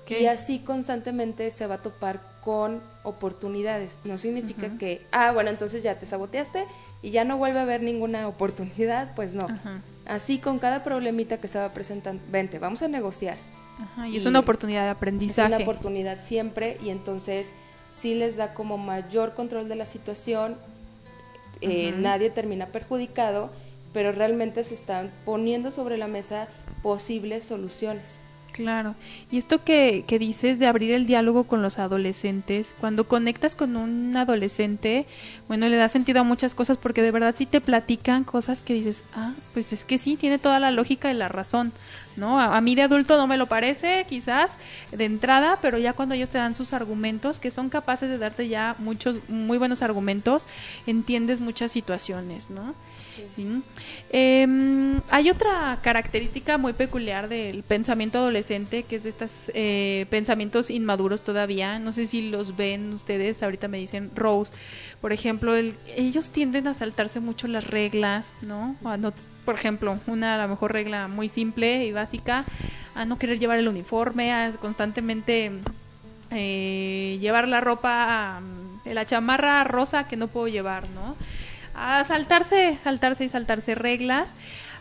Y así constantemente se va a topar con oportunidades. No significa que, ah, bueno, entonces ya te saboteaste y ya no vuelve a haber ninguna oportunidad, pues no. Así con cada problemita que se va presentando, vente, vamos a negociar. y, es una oportunidad de aprendizaje. Es una oportunidad siempre y entonces sí les da como mayor control de la situación, eh, nadie termina perjudicado, pero realmente se están poniendo sobre la mesa posibles soluciones. Claro. Y esto que, que, dices de abrir el diálogo con los adolescentes, cuando conectas con un adolescente, bueno, le da sentido a muchas cosas porque de verdad sí te platican cosas que dices, ah, pues es que sí, tiene toda la lógica y la razón, ¿no? A, a mí de adulto no me lo parece, quizás, de entrada, pero ya cuando ellos te dan sus argumentos, que son capaces de darte ya muchos, muy buenos argumentos, entiendes muchas situaciones, ¿no? Sí. Em, hay otra característica muy peculiar del pensamiento adolescente, que es de estos eh, pensamientos inmaduros todavía. No sé si los ven ustedes, ahorita me dicen Rose. Por ejemplo, ellos tienden a saltarse mucho las reglas, ¿no? por ejemplo, una a lo mejor regla muy simple y básica, a no querer llevar el uniforme, a constantemente eh, llevar la ropa, la chamarra rosa que no puedo llevar, ¿no? A saltarse, saltarse y saltarse reglas.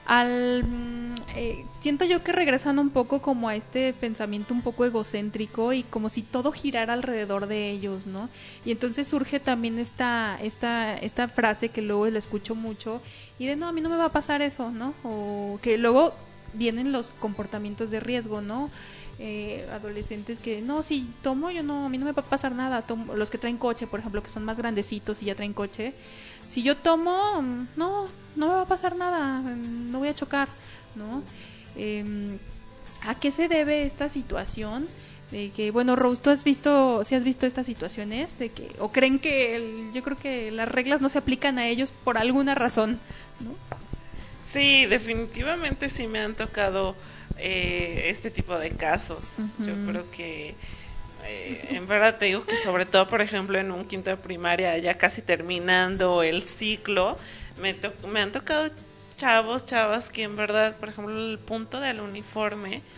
Al, mm, eh, siento yo que regresando un poco como a este pensamiento un poco egocéntrico y como si todo girara alrededor de ellos, ¿no? Y entonces surge también esta, esta, esta frase que luego la escucho mucho y de no, a mí no me va a pasar eso, ¿no? O que luego vienen los comportamientos de riesgo, ¿no? Eh, adolescentes que no, si tomo, yo no, a mí no me va a pasar nada. Tomo, los que traen coche, por ejemplo, que son más grandecitos y ya traen coche, si yo tomo, no, no me va a pasar nada, no voy a chocar, ¿no? Em, ¿A qué se debe esta situación? De que, bueno, Rose, ¿tú has visto, si has visto estas situaciones? De que, o creen que, yo creo que las reglas no se aplican a ellos por alguna razón, ¿no? Sí, definitivamente sí me han tocado eh, este tipo de casos. Yo creo que eh, en verdad te digo que sobre todo, por ejemplo, en un quinto de primaria, ya casi terminando el ciclo, me, me han tocado chavos, chavas que en verdad, por ejemplo, el punto del uniforme,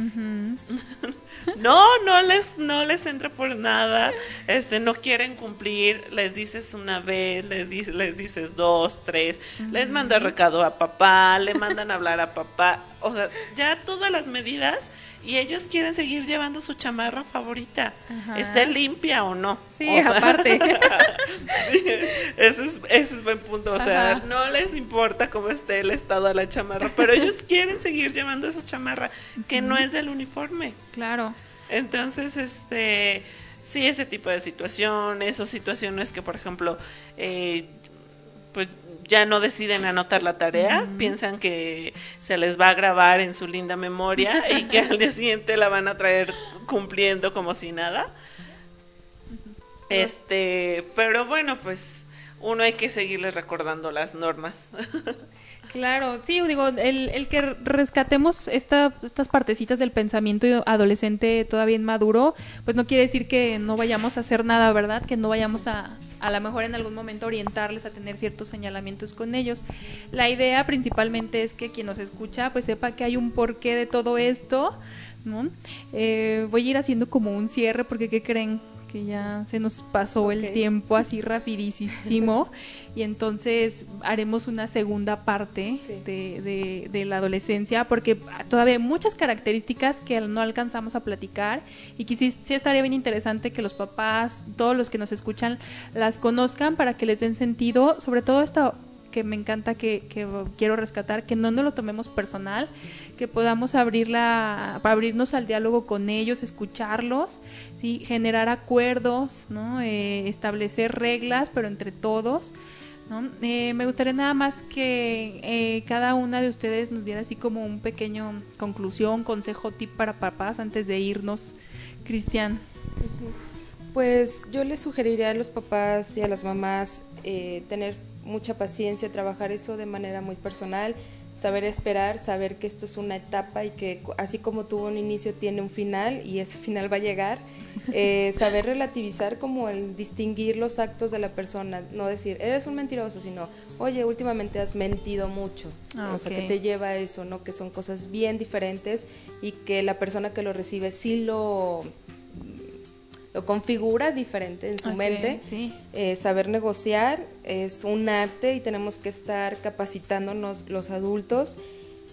no, no les, no les entra por nada, este, no quieren cumplir, les dices una vez, les, dices, les dices dos, tres, les manda recado a papá, le mandan a hablar a papá, o sea, ya todas las medidas y ellos quieren seguir llevando su chamarra favorita, esté limpia o no. Sí, aparte. ese, es, ese es buen punto, o sea, no les importa cómo esté el estado de la chamarra, pero ellos quieren seguir llevando esa chamarra que no es del uniforme. Claro. Entonces, este, sí, ese tipo de situaciones o situaciones que, por ejemplo, eh, pues ya no deciden anotar la tarea, piensan que se les va a grabar en su linda memoria y que al día siguiente la van a traer cumpliendo como si nada. Este, pero bueno, pues uno hay que seguirles recordando las normas. Claro, sí, digo, el, el que rescatemos esta, estas partecitas del pensamiento adolescente todavía inmaduro, pues no quiere decir que no vayamos a hacer nada, ¿verdad? Que no vayamos a, a lo mejor en algún momento orientarles a tener ciertos señalamientos con ellos. La idea principalmente es que quien nos escucha pues sepa que hay un porqué de todo esto, ¿no? Eh, voy a ir haciendo como un cierre porque ¿qué creen? que ya se nos pasó el tiempo así rapidísimo y entonces haremos una segunda parte de, de, la adolescencia porque todavía hay muchas características que no alcanzamos a platicar y que sí, sí, estaría bien interesante que los papás, todos los que nos escuchan, las conozcan para que les den sentido, sobre todo esta que me encanta que, quiero rescatar, que no nos lo tomemos personal, que podamos abrirla, abrirnos al diálogo con ellos, escucharlos, ¿sí? generar acuerdos, ¿no? Eh, establecer reglas, pero entre todos. ¿No? Eh, me gustaría nada más que eh, cada una de ustedes nos diera así como un pequeño conclusión, consejo, tip para papás antes de irnos. Cristian. Pues yo les sugeriría a los papás y a las mamás tener mucha paciencia, trabajar eso de manera muy personal, saber esperar, saber que esto es una etapa y que así como tuvo un inicio tiene un final y ese final va a llegar. Eh, saber relativizar como el distinguir los actos de la persona, no decir, eres un mentiroso, sino, oye, últimamente has mentido mucho. Ah, o sea, que te lleva a eso, ¿no? Que son cosas bien diferentes y que la persona que lo recibe sí lo lo configura diferente en su mente. Eh, saber negociar es un arte y tenemos que estar capacitándonos los adultos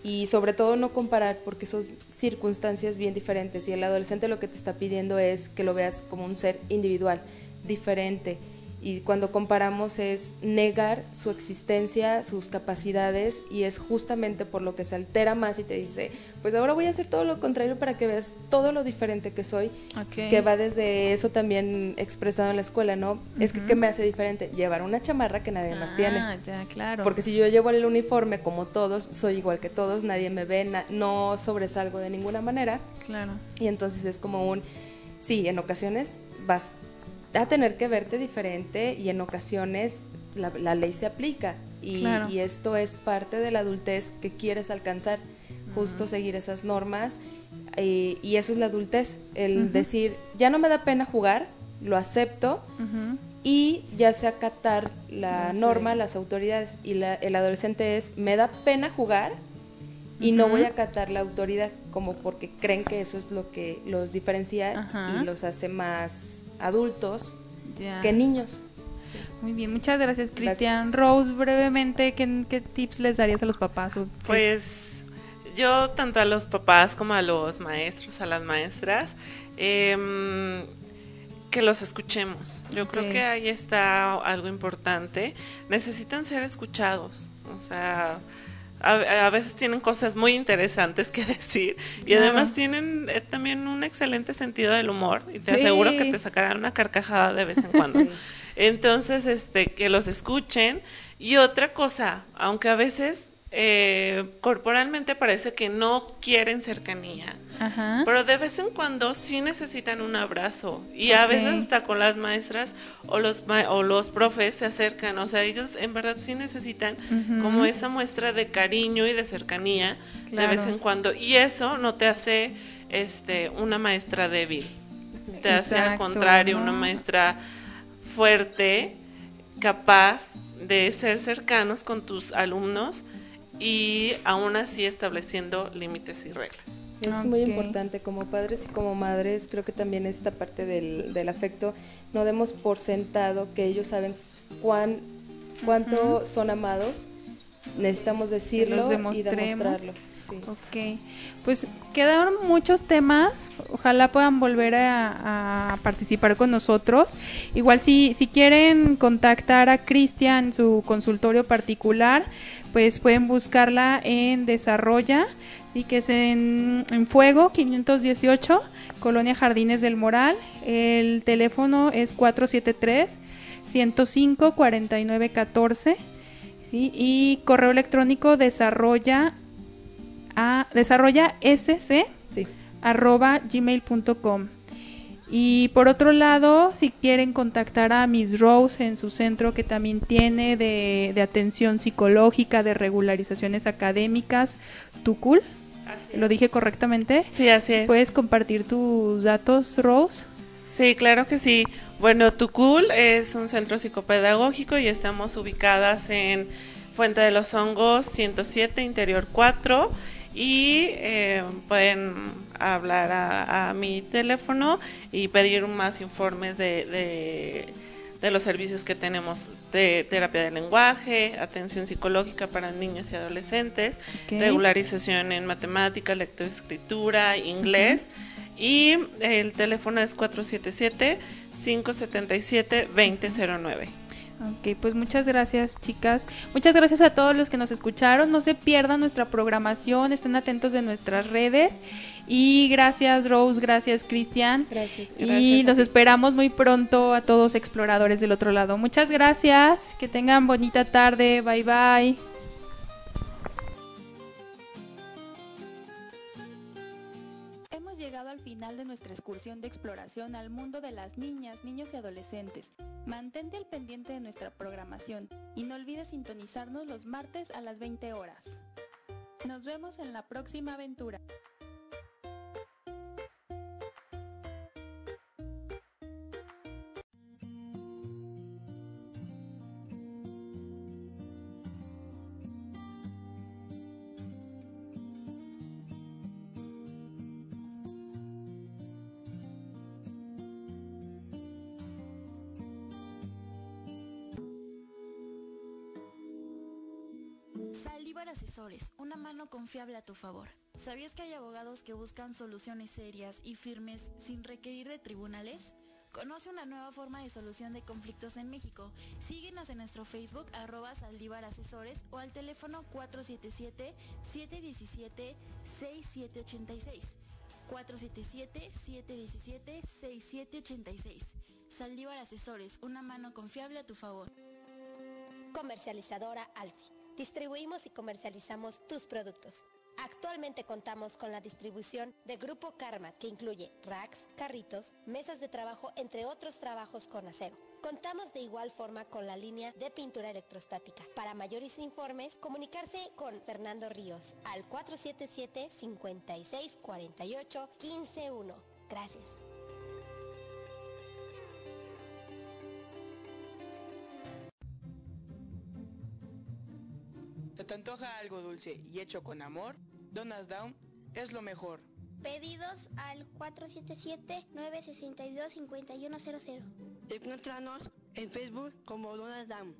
y sobre todo no comparar porque son circunstancias bien diferentes y el adolescente lo que te está pidiendo es que lo veas como un ser individual, diferente y cuando comparamos es negar su existencia, sus capacidades y es justamente por lo que se altera más y te dice, pues ahora voy a hacer todo lo contrario para que veas todo lo diferente que soy, que va desde eso también expresado en la escuela, ¿no? Es que ¿qué me hace diferente? Llevar una chamarra que nadie más tiene. Ah, ya, claro. Porque si yo llevo el uniforme como todos, soy igual que todos, nadie me ve, no sobresalgo de ninguna manera. Claro. Y entonces es como un, sí, en ocasiones vas a tener que verte diferente y en ocasiones la, ley se aplica. Y, esto es parte de la adultez que quieres alcanzar, justo seguir esas normas. Y eso es la adultez, el decir, ya no me da pena jugar, lo acepto y ya sé acatar la norma, las autoridades y el adolescente es, me da pena jugar y no voy a acatar la autoridad como porque creen que eso es lo que los diferencia y los hace más adultos que niños. Muy bien, muchas gracias Cristian. Rose, brevemente, ¿qué, tips les darías a los papás? Pues yo tanto a los papás como a los maestros, a las maestras, em, que los escuchemos. Yo creo que ahí está algo importante. Necesitan ser escuchados. O sea, a, veces tienen cosas muy interesantes que decir y además tienen eh, también un excelente sentido del humor y te aseguro que te sacarán una carcajada de vez en cuando. Entonces, este, que los escuchen. Y otra cosa, aunque a veces eh, corporalmente parece que no quieren cercanía, pero de vez en cuando sí necesitan un abrazo. Y a veces hasta con las maestras o los o los profes se acercan, o sea, ellos en verdad sí necesitan como esa muestra de cariño y de cercanía de vez en cuando. Y eso no te hace este una maestra débil, te hace al contrario una maestra fuerte, capaz de ser cercanos con tus alumnos y aún así estableciendo límites y reglas. Es muy importante como padres y como madres, creo que también esta parte del, del afecto, no demos por sentado que ellos saben cuán, cuánto son amados, necesitamos decirlo y demostrarlo. Ok, pues quedaron muchos temas, ojalá puedan volver a, participar con nosotros. Igual si, si quieren contactar a Cristian, su consultorio particular, pues pueden buscarla en Desarrolla, ¿sí? que es en, en Fuego 518, Colonia Jardines del Moral. El teléfono es 473 105 4914 ¿sí? y correo electrónico desarrolla a desarrolla sc arroba gmail.com. Y por otro lado, si quieren contactar a Miss Rose en su centro que también tiene de, atención psicológica, de regularizaciones académicas, Tucul, ¿lo dije correctamente? Sí, así es. ¿Puedes compartir tus datos, Rose? Sí, claro que sí. Bueno, Tucul es un centro psicopedagógico y estamos ubicadas en Fuente de los Hongos 107, Interior 4 y eh, pueden hablar a, mi teléfono y pedir más informes de, de, los servicios que tenemos de terapia de lenguaje, atención psicológica para niños y adolescentes, regularización en matemática, lectoescritura, inglés. Y el teléfono es 477-577-2009. Ok, pues muchas gracias chicas. Muchas gracias a todos los que nos escucharon. No se pierdan nuestra programación, estén atentos de nuestras redes. Y gracias Rose, gracias Cristian. Gracias. Y nos esperamos muy pronto a todos exploradores del otro lado. Muchas gracias. Que tengan bonita tarde. Bye bye. Final de nuestra excursión de exploración al mundo de las niñas, niños y adolescentes. Mantente al pendiente de nuestra programación y no olvides sintonizarnos los martes a las 20 horas. Nos vemos en la próxima aventura. Asesores, una mano confiable a tu favor. ¿Sabías que hay abogados que buscan soluciones serias y firmes sin requerir de tribunales? Conoce una nueva forma de solución de conflictos en México. Síguenos en nuestro Facebook arroba Saldívar Asesores o al teléfono 477-717-6786. 477-717-6786. Saldívar Asesores, una mano confiable a tu favor. Comercializadora Alfi. Distribuimos y comercializamos tus productos. Actualmente contamos con la distribución de Grupo Karma, que incluye racks, carritos, mesas de trabajo, entre otros trabajos con acero. Contamos de igual forma con la línea de pintura electrostática. Para mayores informes, comunicarse con Fernando Ríos al 477-5648-151. Gracias. Algo dulce y hecho con amor? Donas Down es lo mejor. Pedidos al 477-962-5100. Encuéntranos en Facebook como Donas Down.